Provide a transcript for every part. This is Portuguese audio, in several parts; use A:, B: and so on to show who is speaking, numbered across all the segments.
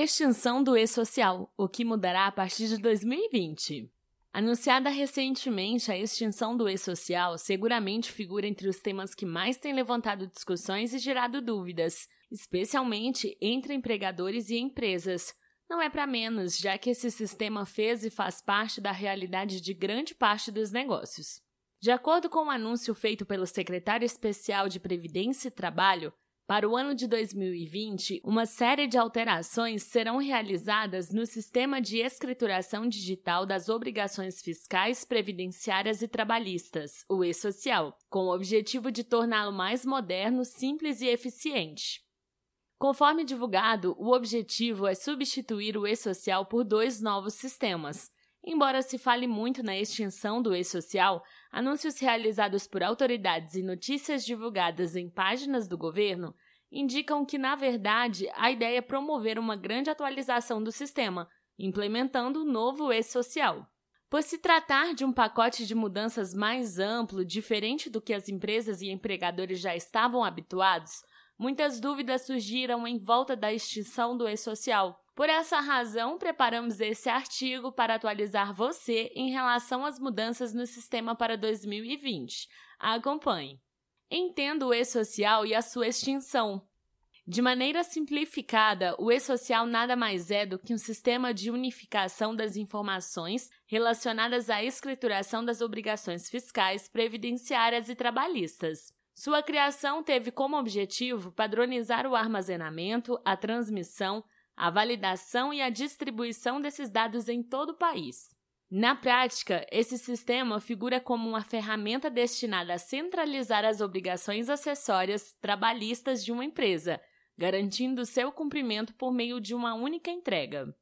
A: Extinção do e-social, o que mudará a partir de 2020. Anunciada recentemente, a extinção do e-social seguramente figura entre os temas que mais têm levantado discussões e gerado dúvidas, especialmente entre empregadores e empresas. Não é para menos, já que esse sistema fez e faz parte da realidade de grande parte dos negócios. De acordo com o um anúncio feito pelo secretário especial de Previdência e Trabalho, para o ano de 2020, uma série de alterações serão realizadas no sistema de escrituração digital das obrigações fiscais, previdenciárias e trabalhistas, o e-social, com o objetivo de torná-lo mais moderno, simples e eficiente. Conforme divulgado, o objetivo é substituir o e-social por dois novos sistemas. Embora se fale muito na extinção do e-social, anúncios realizados por autoridades e notícias divulgadas em páginas do governo indicam que, na verdade, a ideia é promover uma grande atualização do sistema, implementando o novo e-social. Por se tratar de um pacote de mudanças mais amplo, diferente do que as empresas e empregadores já estavam habituados, muitas dúvidas surgiram em volta da extinção do e-social. Por essa razão, preparamos esse artigo para atualizar você em relação às mudanças no sistema para 2020. Acompanhe. Entenda o e-social e a sua extinção. De maneira simplificada, o e-social nada mais é do que um sistema de unificação das informações relacionadas à escrituração das obrigações fiscais, previdenciárias e trabalhistas. Sua criação teve como objetivo padronizar o armazenamento, a transmissão, a validação e a distribuição desses dados em todo o país. Na prática, esse sistema figura como uma ferramenta destinada a centralizar as obrigações acessórias trabalhistas de uma empresa, garantindo seu cumprimento por meio de uma única entrega.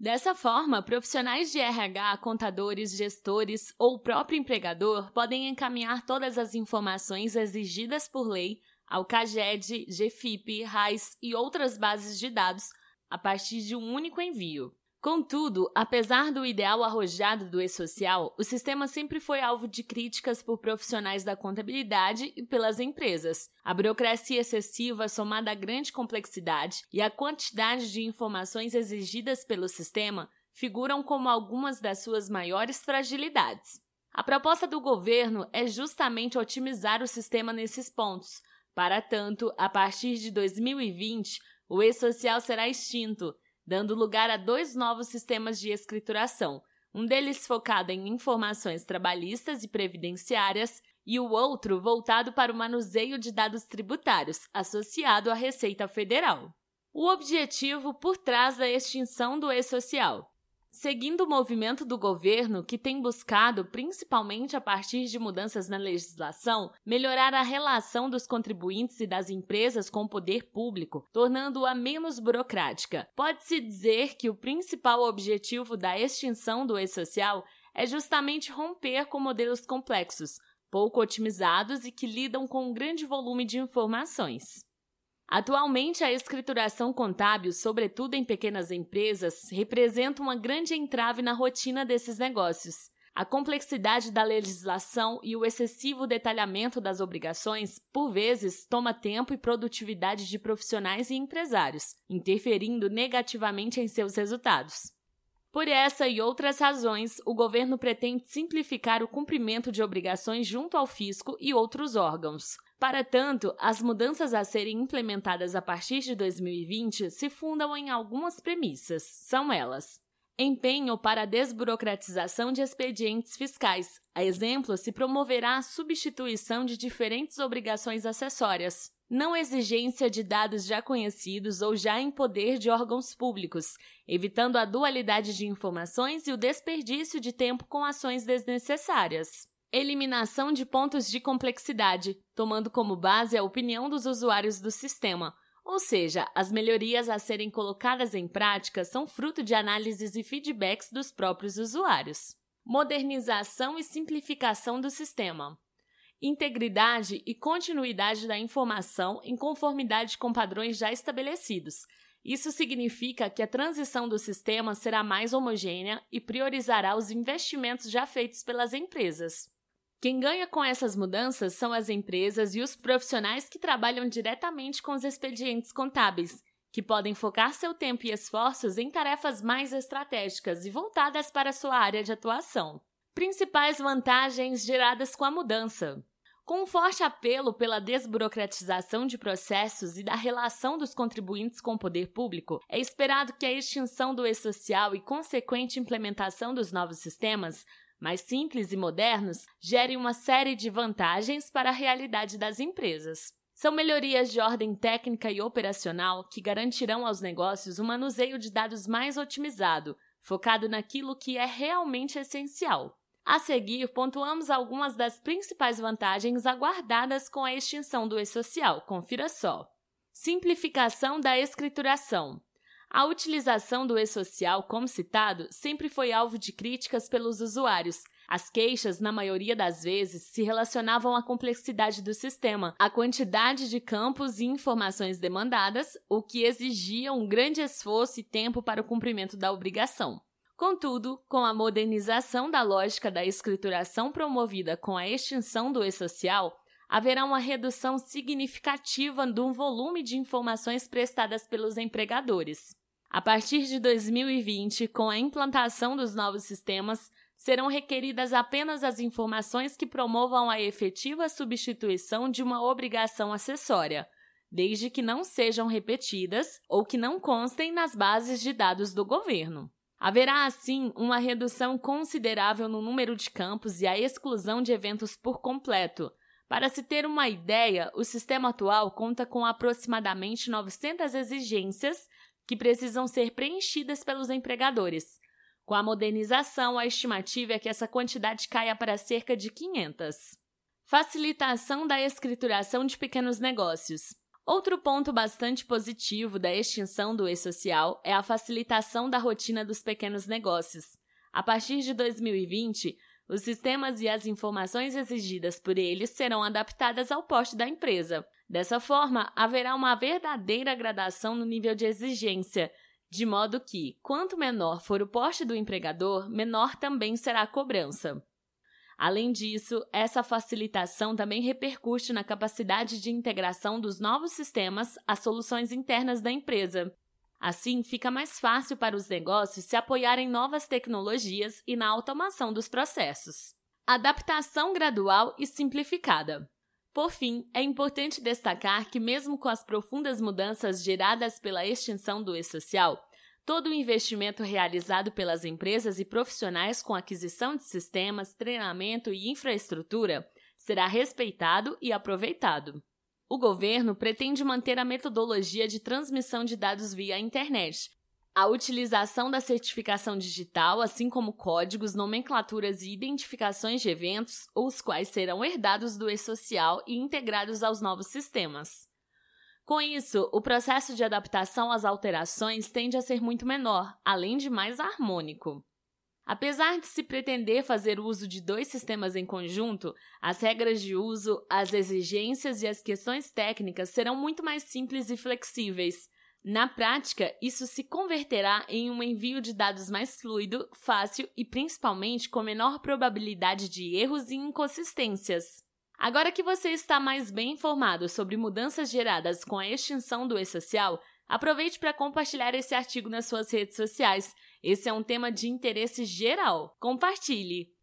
A: Dessa forma, profissionais de RH, contadores, gestores ou o próprio empregador podem encaminhar todas as informações exigidas por lei ao CAGED, GFIP, RAIS e outras bases de dados a partir de um único envio. Contudo, apesar do ideal arrojado do e-social, o sistema sempre foi alvo de críticas por profissionais da contabilidade e pelas empresas. A burocracia excessiva, somada à grande complexidade e à quantidade de informações exigidas pelo sistema, figuram como algumas das suas maiores fragilidades. A proposta do governo é justamente otimizar o sistema nesses pontos, para tanto, a partir de 2020, o e-social será extinto, dando lugar a dois novos sistemas de escrituração, um deles focado em informações trabalhistas e previdenciárias e o outro voltado para o manuseio de dados tributários, associado à Receita Federal. O objetivo por trás da extinção do e-social Seguindo o movimento do governo, que tem buscado, principalmente a partir de mudanças na legislação, melhorar a relação dos contribuintes e das empresas com o poder público, tornando-a menos burocrática, pode-se dizer que o principal objetivo da extinção do e-social é justamente romper com modelos complexos, pouco otimizados e que lidam com um grande volume de informações. Atualmente, a escrituração contábil, sobretudo em pequenas empresas, representa uma grande entrave na rotina desses negócios. A complexidade da legislação e o excessivo detalhamento das obrigações, por vezes, toma tempo e produtividade de profissionais e empresários, interferindo negativamente em seus resultados. Por essa e outras razões, o governo pretende simplificar o cumprimento de obrigações junto ao fisco e outros órgãos. Para tanto, as mudanças a serem implementadas a partir de 2020 se fundam em algumas premissas. São elas: empenho para a desburocratização de expedientes fiscais. A exemplo, se promoverá a substituição de diferentes obrigações acessórias. Não exigência de dados já conhecidos ou já em poder de órgãos públicos, evitando a dualidade de informações e o desperdício de tempo com ações desnecessárias. Eliminação de pontos de complexidade, tomando como base a opinião dos usuários do sistema, ou seja, as melhorias a serem colocadas em prática são fruto de análises e feedbacks dos próprios usuários. Modernização e simplificação do sistema. Integridade e continuidade da informação em conformidade com padrões já estabelecidos. Isso significa que a transição do sistema será mais homogênea e priorizará os investimentos já feitos pelas empresas. Quem ganha com essas mudanças são as empresas e os profissionais que trabalham diretamente com os expedientes contábeis, que podem focar seu tempo e esforços em tarefas mais estratégicas e voltadas para sua área de atuação. Principais vantagens geradas com a mudança. Com um forte apelo pela desburocratização de processos e da relação dos contribuintes com o poder público, é esperado que a extinção do e-social e consequente implementação dos novos sistemas, mais simples e modernos, gere uma série de vantagens para a realidade das empresas. São melhorias de ordem técnica e operacional que garantirão aos negócios um manuseio de dados mais otimizado, focado naquilo que é realmente essencial. A seguir, pontuamos algumas das principais vantagens aguardadas com a extinção do e-social. Confira só. Simplificação da escrituração. A utilização do e-social, como citado, sempre foi alvo de críticas pelos usuários. As queixas, na maioria das vezes, se relacionavam à complexidade do sistema, à quantidade de campos e informações demandadas, o que exigia um grande esforço e tempo para o cumprimento da obrigação. Contudo, com a modernização da lógica da escrituração promovida com a extinção do e-social, haverá uma redução significativa do volume de informações prestadas pelos empregadores. A partir de 2020, com a implantação dos novos sistemas, serão requeridas apenas as informações que promovam a efetiva substituição de uma obrigação acessória, desde que não sejam repetidas ou que não constem nas bases de dados do governo. Haverá, assim, uma redução considerável no número de campos e a exclusão de eventos por completo. Para se ter uma ideia, o sistema atual conta com aproximadamente 900 exigências que precisam ser preenchidas pelos empregadores. Com a modernização, a estimativa é que essa quantidade caia para cerca de 500. Facilitação da escrituração de pequenos negócios. Outro ponto bastante positivo da extinção do e-social é a facilitação da rotina dos pequenos negócios. A partir de 2020, os sistemas e as informações exigidas por eles serão adaptadas ao porte da empresa. Dessa forma, haverá uma verdadeira gradação no nível de exigência, de modo que, quanto menor for o porte do empregador, menor também será a cobrança. Além disso, essa facilitação também repercute na capacidade de integração dos novos sistemas às soluções internas da empresa. Assim, fica mais fácil para os negócios se apoiarem em novas tecnologias e na automação dos processos. Adaptação gradual e simplificada. Por fim, é importante destacar que, mesmo com as profundas mudanças geradas pela extinção do e-social, Todo o investimento realizado pelas empresas e profissionais com aquisição de sistemas, treinamento e infraestrutura será respeitado e aproveitado. O governo pretende manter a metodologia de transmissão de dados via internet, a utilização da certificação digital, assim como códigos, nomenclaturas e identificações de eventos, os quais serão herdados do e-social e integrados aos novos sistemas. Com isso, o processo de adaptação às alterações tende a ser muito menor, além de mais harmônico. Apesar de se pretender fazer uso de dois sistemas em conjunto, as regras de uso, as exigências e as questões técnicas serão muito mais simples e flexíveis. Na prática, isso se converterá em um envio de dados mais fluido, fácil e principalmente com menor probabilidade de erros e inconsistências. Agora que você está mais bem informado sobre mudanças geradas com a extinção do e-social, aproveite para compartilhar esse artigo nas suas redes sociais. Esse é um tema de interesse geral. Compartilhe!